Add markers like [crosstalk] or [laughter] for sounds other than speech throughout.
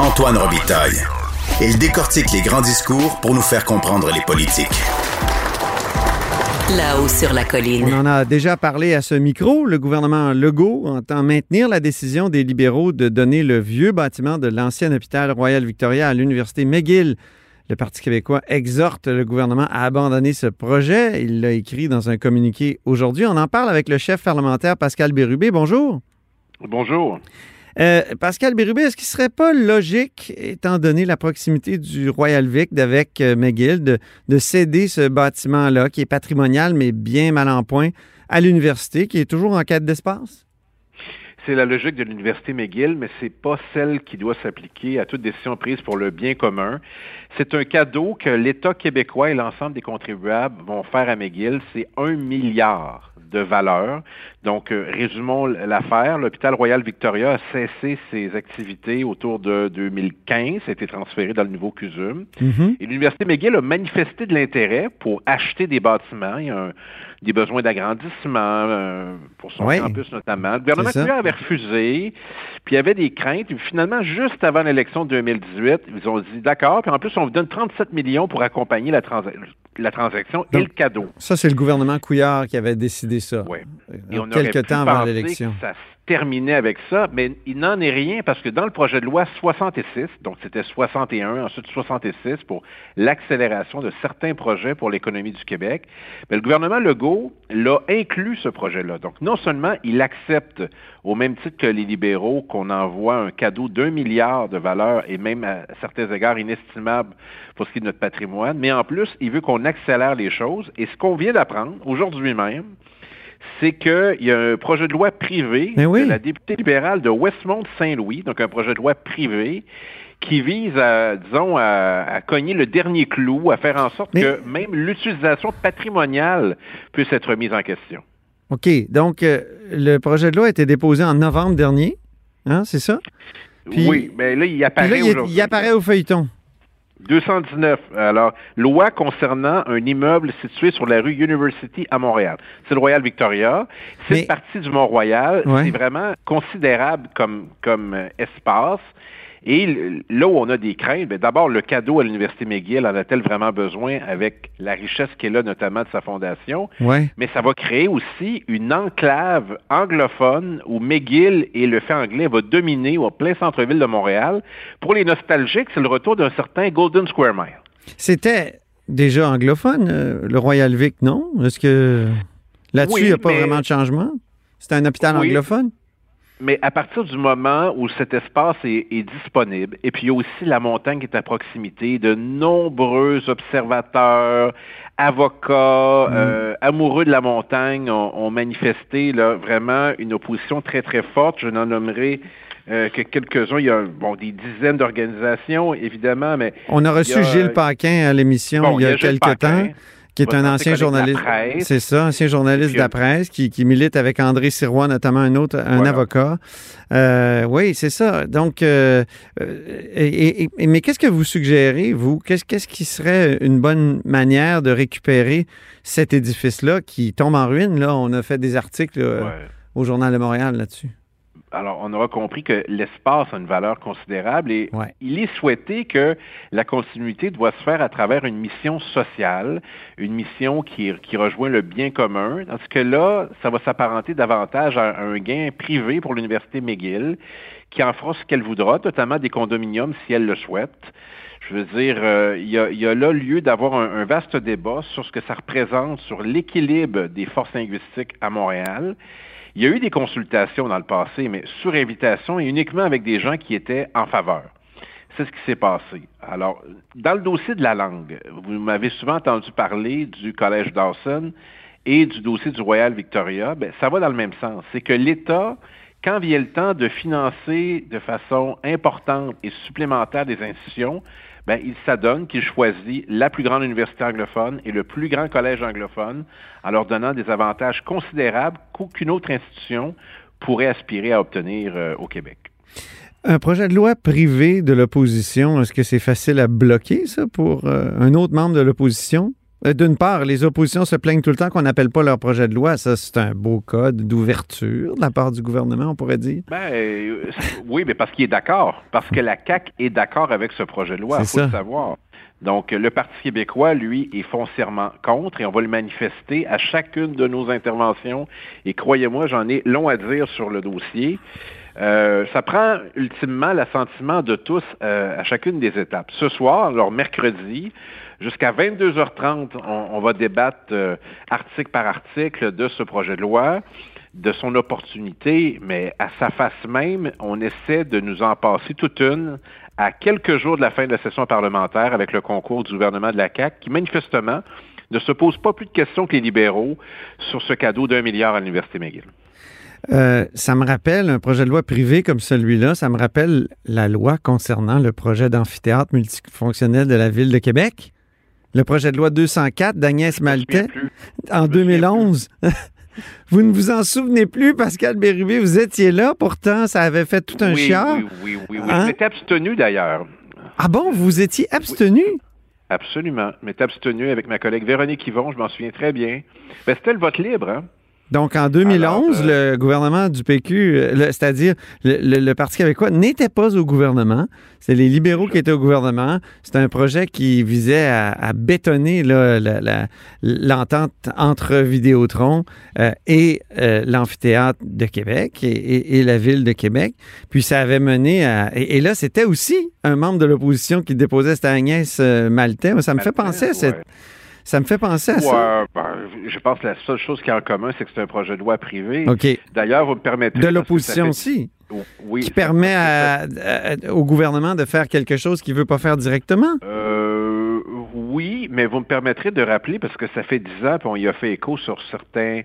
Antoine Robitaille. Il décortique les grands discours pour nous faire comprendre les politiques. Là-haut sur la colline. On en a déjà parlé à ce micro. Le gouvernement Legault entend maintenir la décision des libéraux de donner le vieux bâtiment de l'ancien hôpital Royal Victoria à l'université McGill. Le Parti québécois exhorte le gouvernement à abandonner ce projet. Il l'a écrit dans un communiqué aujourd'hui. On en parle avec le chef parlementaire Pascal Bérubé. Bonjour. Bonjour. Euh, Pascal Bérubé, est-ce qu'il ne serait pas logique, étant donné la proximité du Royal Vic avec euh, McGill, de, de, céder ce bâtiment-là, qui est patrimonial, mais bien mal en point, à l'université, qui est toujours en quête d'espace? C'est la logique de l'Université McGill, mais c'est pas celle qui doit s'appliquer à toute décision prise pour le bien commun. C'est un cadeau que l'État québécois et l'ensemble des contribuables vont faire à McGill. C'est un milliard de valeur. Donc, euh, résumons l'affaire. L'hôpital Royal Victoria a cessé ses activités autour de 2015, a été transféré dans le nouveau CUSUM. Mhm. Et l'Université McGill a manifesté de l'intérêt pour acheter des bâtiments. Il y a un, des besoins d'agrandissement euh, pour son Oui. campus notamment. Le gouvernement avait refusé, puis il y avait des craintes. Finalement, juste avant l'élection de 2018, ils ont dit d'accord, puis en plus, on vous donne 37 millions pour accompagner la, transa- la transaction et le cadeau. Ça, c'est le gouvernement Couillard qui avait décidé ça. Ouais. Euh, Et on aurait quelques pu temps avant l'élection. ça se terminait avec ça, mais il n'en est rien parce que dans le projet de loi 66, donc c'était 61, ensuite 66 pour l'accélération de certains projets pour l'économie du Québec, mais le gouvernement Legault l'a inclus ce projet-là. Donc non seulement il accepte au même titre que les libéraux qu'on envoie un cadeau d'un milliard de valeur et même à certains égards inestimable pour ce qui est de notre patrimoine, mais en plus, il veut qu'on accélère les choses. Et ce qu'on vient d'apprendre aujourd'hui même, c'est qu'il y a un projet de loi privé oui. de la députée libérale de Westmont-Saint-Louis, donc un projet de loi privé qui vise à, disons, à, à cogner le dernier clou, à faire en sorte Mais- que même l'utilisation patrimoniale puisse être mise en question. OK. Donc, euh, le projet de loi a été déposé en novembre dernier. Hein, c'est ça? Puis- oui, mais là, il apparaît là, il apparaît au feuilleton. 219. Alors, loi concernant un immeuble situé sur la rue University à Montréal. C'est le Royal Victoria. C'est Mais- partie du Mont-Royal. Ouais. C'est vraiment considérable comme, comme euh, espace. Et là où on a des craintes, ben, d'abord, le cadeau à l'Université McGill en a-t-elle vraiment besoin avec la richesse qu'elle a notamment de sa fondation? Ouais. Mais ça va créer aussi une enclave anglophone où McGill et le fait anglais va dominer au plein centre-ville de Montréal. Pour les nostalgiques, c'est le retour d'un certain Golden Square Mile. C'était déjà anglophone, euh, le Royal Vic, non? Est-ce que là-dessus, Oui, il n'y a pas mais- vraiment de changement? C'est un hôpital Oui. anglophone? Mais à partir du moment où cet espace est, est disponible, et puis il y a aussi la montagne qui est à proximité, de nombreux observateurs, avocats, euh, amoureux de la montagne ont, ont manifesté là, vraiment une opposition très très forte. Je n'en nommerai euh, que quelques-uns. Il y a bon, des dizaines d'organisations, évidemment, mais On a reçu a, Gilles Paquin à l'émission bon, il y a, quelques temps, qui est un ancien journaliste. C'est ça, ancien journaliste de la presse qui, qui milite avec André Sirois, notamment un autre, un Voilà. avocat. Euh, oui, c'est ça. Donc, euh, euh, et- et- et- mais qu'est-ce que vous suggérez, vous? Qu'est-ce, qu'est-ce qui serait une bonne manière de récupérer cet édifice-là qui tombe en ruine? Là, on a fait des articles ouais. au Journal de Montréal là-dessus. Alors, on aura compris que l'espace a une valeur considérable et Ouais. il est souhaité que la continuité doit se faire à travers une mission sociale, une mission qui, qui rejoint le bien commun. Dans ce que là, ça va s'apparenter davantage à un gain privé pour l'Université McGill, qui en fera ce qu'elle voudra, notamment des condominiums si elle le souhaite. Je veux dire, euh, il y, a, là lieu d'avoir un, vaste débat sur ce que ça représente sur l'équilibre des forces linguistiques à Montréal. Il y a eu des consultations dans le passé, mais sur invitation et uniquement avec des gens qui étaient en faveur. C'est ce qui s'est passé. Alors, dans le dossier de la langue, vous m'avez souvent entendu parler du Collège Dawson et du dossier du Royal Victoria. Ben, ça va dans le même sens. C'est que l'État Quand vient le temps de financer de façon importante et supplémentaire des institutions, ben, il s'adonne qu'il choisit la plus grande université anglophone et le plus grand collège anglophone en leur donnant des avantages considérables qu'aucune autre institution pourrait aspirer à obtenir euh, au Québec. Un projet de loi privé de l'opposition, est-ce que c'est facile à bloquer, ça, pour euh, un autre membre de l'opposition? Euh, d'une part, les oppositions se plaignent tout le temps qu'on n'appelle pas leur projet de loi. Ça, c'est un beau code d'ouverture de la part du gouvernement, on pourrait dire. Ben, euh, oui, mais parce qu'il est d'accord. Parce que la CAQ est d'accord avec ce projet de loi, il faut le savoir. Donc, le Parti québécois, lui, est foncièrement contre et on va le manifester à chacune de nos interventions. Et croyez-moi, j'en ai long à dire sur le dossier. Euh, ça prend ultimement l'assentiment de tous à chacune des étapes. Ce soir, alors mercredi, Jusqu'à 22h30, on, va débattre euh, article par article de ce projet de loi, de son opportunité, mais à sa face même, on essaie de nous en passer toute une à quelques jours de la fin de la session parlementaire avec le concours du gouvernement de la CAQ, qui manifestement ne se pose pas plus de questions que les libéraux sur ce cadeau d'un milliard à l'Université McGill. Euh, ça me rappelle un projet de loi privé comme celui-là, ça me rappelle la loi concernant le projet d'amphithéâtre multifonctionnel de la Ville de Québec le projet de loi 204 d'Agnès Maltais en 2011. [laughs] vous ne vous en souvenez plus, Pascal Bérubé, vous étiez là, pourtant ça avait fait tout un oui, chiard. Oui, oui, oui, oui. Hein? abstenu d'ailleurs. Ah bon, vous étiez abstenu? Absolument. Je m'étais abstenu avec ma collègue Véronique Yvon, je m'en souviens très bien. Ben, C'était le vote libre, hein? Donc, en 2011, euh, le gouvernement du PQ, euh, c'est-à-dire le, Parti québécois, n'était pas au gouvernement. C'est les libéraux qui étaient au gouvernement. C'était un projet qui visait à, bétonner l'entente entre Vidéotron euh, et l'amphithéâtre de Québec et, la ville de Québec. Puis ça avait mené à... Et, là, c'était aussi un membre de l'opposition qui déposait, c'était Agnès Maltais. Ça me fait penser à cette... Ça me fait penser à ça. Ben, je pense que la seule chose qui est en commun, c'est que c'est un projet de loi privé. D'ailleurs, vous me permettez... De l'opposition aussi. Oui, qui permet au gouvernement de faire quelque chose qu'il ne veut pas faire directement? Euh, oui, mais vous me permettrez de rappeler, parce que ça fait dix ans, puis on y a fait écho sur certains,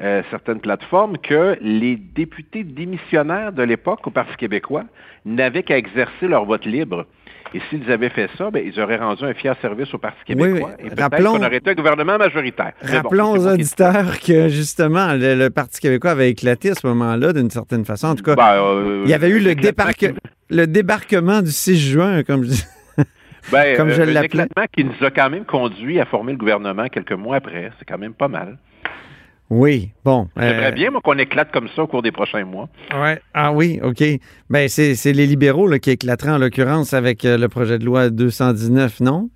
euh, certaines plateformes, que les députés démissionnaires de l'époque au Parti québécois n'avaient qu'à exercer leur vote libre. Et s'ils avaient fait ça, ben, ils auraient rendu un fier service au Parti québécois. Et peut-être qu'on aurait été un gouvernement majoritaire. Rappelons aux auditeurs que, justement, le, Parti québécois avait éclaté à ce moment-là, d'une certaine façon. En tout cas, ben, euh, il y avait eu le, le débarquement du 6 juin, comme je dis. Ben, comme je euh, l'appelais. qui nous a quand même conduit à former le gouvernement quelques mois après. C'est quand même pas mal. Oui, bon. J'aimerais euh, bien, moi, qu'on éclate comme ça au cours des prochains mois. Ouais. Ah oui, OK. Ben, c'est les libéraux qui éclateraient, en l'occurrence, avec euh, le projet de loi 219, non?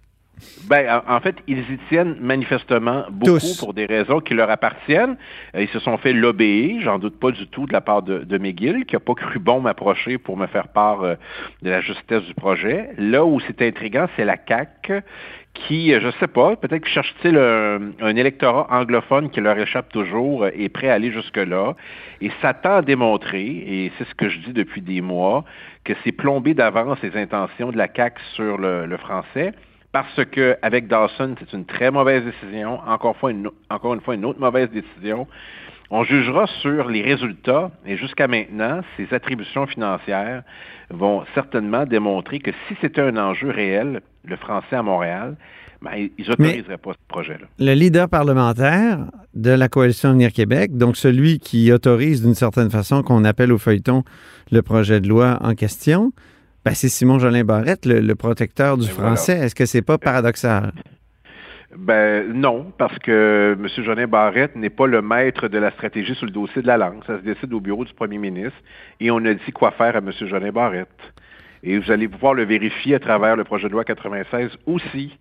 Ben, en fait, ils y tiennent manifestement beaucoup pour des raisons qui leur appartiennent. Euh, ils se sont fait l'obéir, j'en doute pas du tout, de la part de, de McGill, qui n'a pas cru bon m'approcher pour me faire part de la justesse du projet. Là où c'est intriguant, c'est la CAQ qui, euh, je sais pas, peut-être que cherche-t-il un, électorat anglophone qui leur échappe toujours et euh, prêt à aller jusque-là, et s'attend à démontrer, et c'est ce que je dis depuis des mois, que c'est plombé d'avance les intentions de la CAQ sur le, français, parce que avec Dawson, c'est une très mauvaise décision, encore, fois encore une fois une autre mauvaise décision. On jugera sur les résultats, et jusqu'à maintenant, ces attributions financières vont certainement démontrer que si c'était un enjeu réel, le français à Montréal, ben, ils n'autoriseraient pas ce projet-là. Le leader parlementaire de la Coalition Avenir Québec, donc celui qui autorise d'une certaine façon qu'on appelle au feuilleton le projet de loi en question, ben, c'est Simon Jolin Barrette, le, protecteur du ben, français. Est-ce que c'est pas paradoxal? Ben non, parce que M. Jolin Barrette n'est pas le maître de la stratégie sur le dossier de la langue. Ça se décide au bureau du premier ministre et on a dit quoi faire à M. Jolin Barrette. Et vous allez pouvoir le vérifier à travers le projet de loi 96 aussi.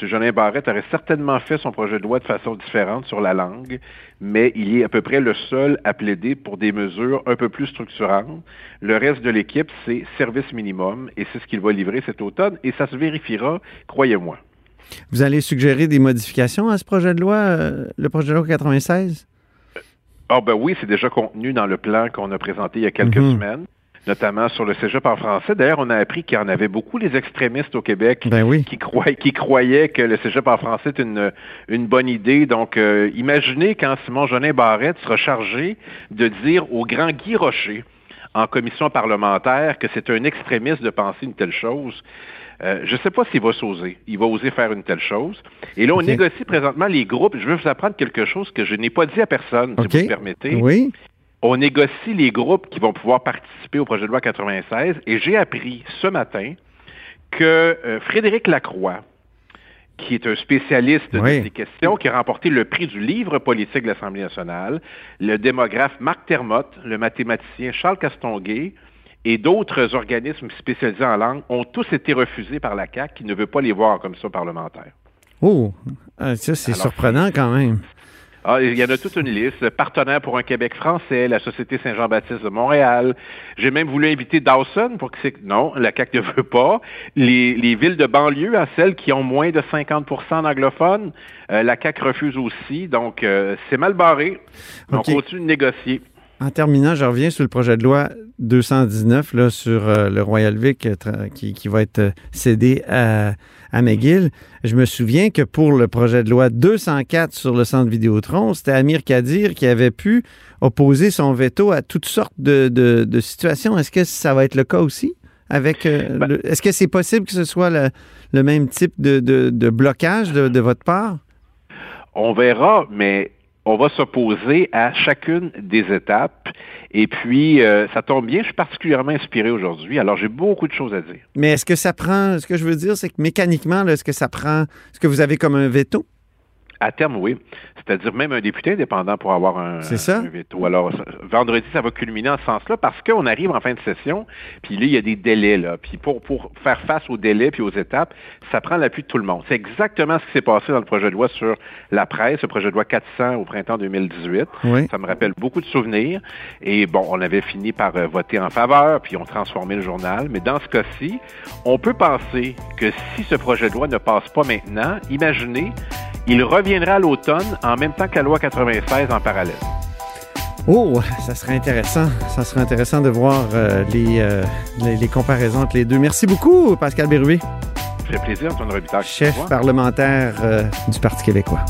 M. Jolin Barrette aurait certainement fait son projet de loi de façon différente sur la langue, mais il est à peu près le seul à plaider pour des mesures un peu plus structurantes. Le reste de l'équipe, c'est service minimum, et c'est ce qu'il va livrer cet automne, et ça se vérifiera, croyez-moi. Vous allez suggérer des modifications à ce projet de loi, euh, le projet de loi 96? Ah ben oui, c'est déjà contenu dans le plan qu'on a présenté il y a quelques mhm. semaines. Notamment sur le cégep en français. D'ailleurs, on a appris qu'il y en avait beaucoup, les extrémistes au Québec, Ben oui. qui, croyaient, qui croyaient que le cégep en français est une, une bonne idée. Donc, euh, imaginez quand Simon Jolin Barrette sera chargé de dire au grand Guy Rocher, en commission parlementaire, que c'est un extrémiste de penser une telle chose. Euh, je ne sais pas s'il va s'oser. Il va oser faire une telle chose. Et là, on négocie présentement les groupes. Je veux vous apprendre quelque chose que je n'ai pas dit à personne, si vous me permettez. Oui. On négocie les groupes qui vont pouvoir participer au projet de loi 96 et j'ai appris ce matin que euh, Frédéric Lacroix, qui est un spécialiste Oui. de ces questions, qui a remporté le prix du livre politique de l'Assemblée nationale, le démographe Marc Termotte, le mathématicien Charles Castonguay et d'autres organismes spécialisés en langue ont tous été refusés par la CAQ qui ne veut pas les voir en commission parlementaire. Oh, ah, ça, c'est surprenant quand même. Ah, il y en a toute une liste. Partenaire pour un Québec français, la Société Saint-Jean-Baptiste de Montréal. J'ai même voulu inviter Dawson pour que c'est... Non, la CAQ ne veut pas. Les, les villes de banlieue, à celles qui ont moins de 50% d'anglophones, euh, la CAQ refuse aussi. Donc, euh, c'est mal barré. On continue de négocier. En terminant, je reviens sur le projet de loi 219 là, sur euh, le Royal Vic euh, qui, qui va être euh, cédé à, à McGill. Je me souviens que pour le projet de loi 204 sur le centre Vidéotron, c'était Amir Kadir qui avait pu opposer son veto à toutes sortes de, de- de situations. Est-ce que ça va être le cas aussi? Avec, euh, Ben- est-ce que c'est possible que ce soit le, le même type de, de- de blocage de, de votre part? On verra, mais on va s'opposer à chacune des étapes. Et puis, euh, ça tombe bien, je suis particulièrement inspiré aujourd'hui. Alors, j'ai beaucoup de choses à dire. Mais est-ce que ça prend, ce que je veux dire, c'est que mécaniquement, est-ce que ça prend, est-ce que vous avez comme un veto? À terme, oui. C'est-à-dire même un député indépendant pour avoir un, ça. un veto. Alors, vendredi, ça va culminer en ce sens-là parce qu'on arrive en fin de session, puis là, il y a des délais. Là. Puis pour, pour faire face aux délais puis aux étapes, ça prend l'appui de tout le monde. C'est exactement ce qui s'est passé dans le projet de loi sur la presse, le projet de loi 400 au printemps 2018. Oui. Ça me rappelle beaucoup de souvenirs. Et bon, on avait fini par euh, voter en faveur, puis on transformé le journal. Mais dans ce cas-ci, on peut penser que si ce projet de loi ne passe pas maintenant, imaginez, il reviendra à l'automne en même temps que la loi 96 en parallèle. Oh, ça serait intéressant. Ça serait intéressant de voir euh, les, euh, les, les comparaisons entre les deux. Merci beaucoup, Pascal Bérubé, Ça fait plaisir, Antoine Robitaille. Au chef parlementaire euh, du Parti québécois.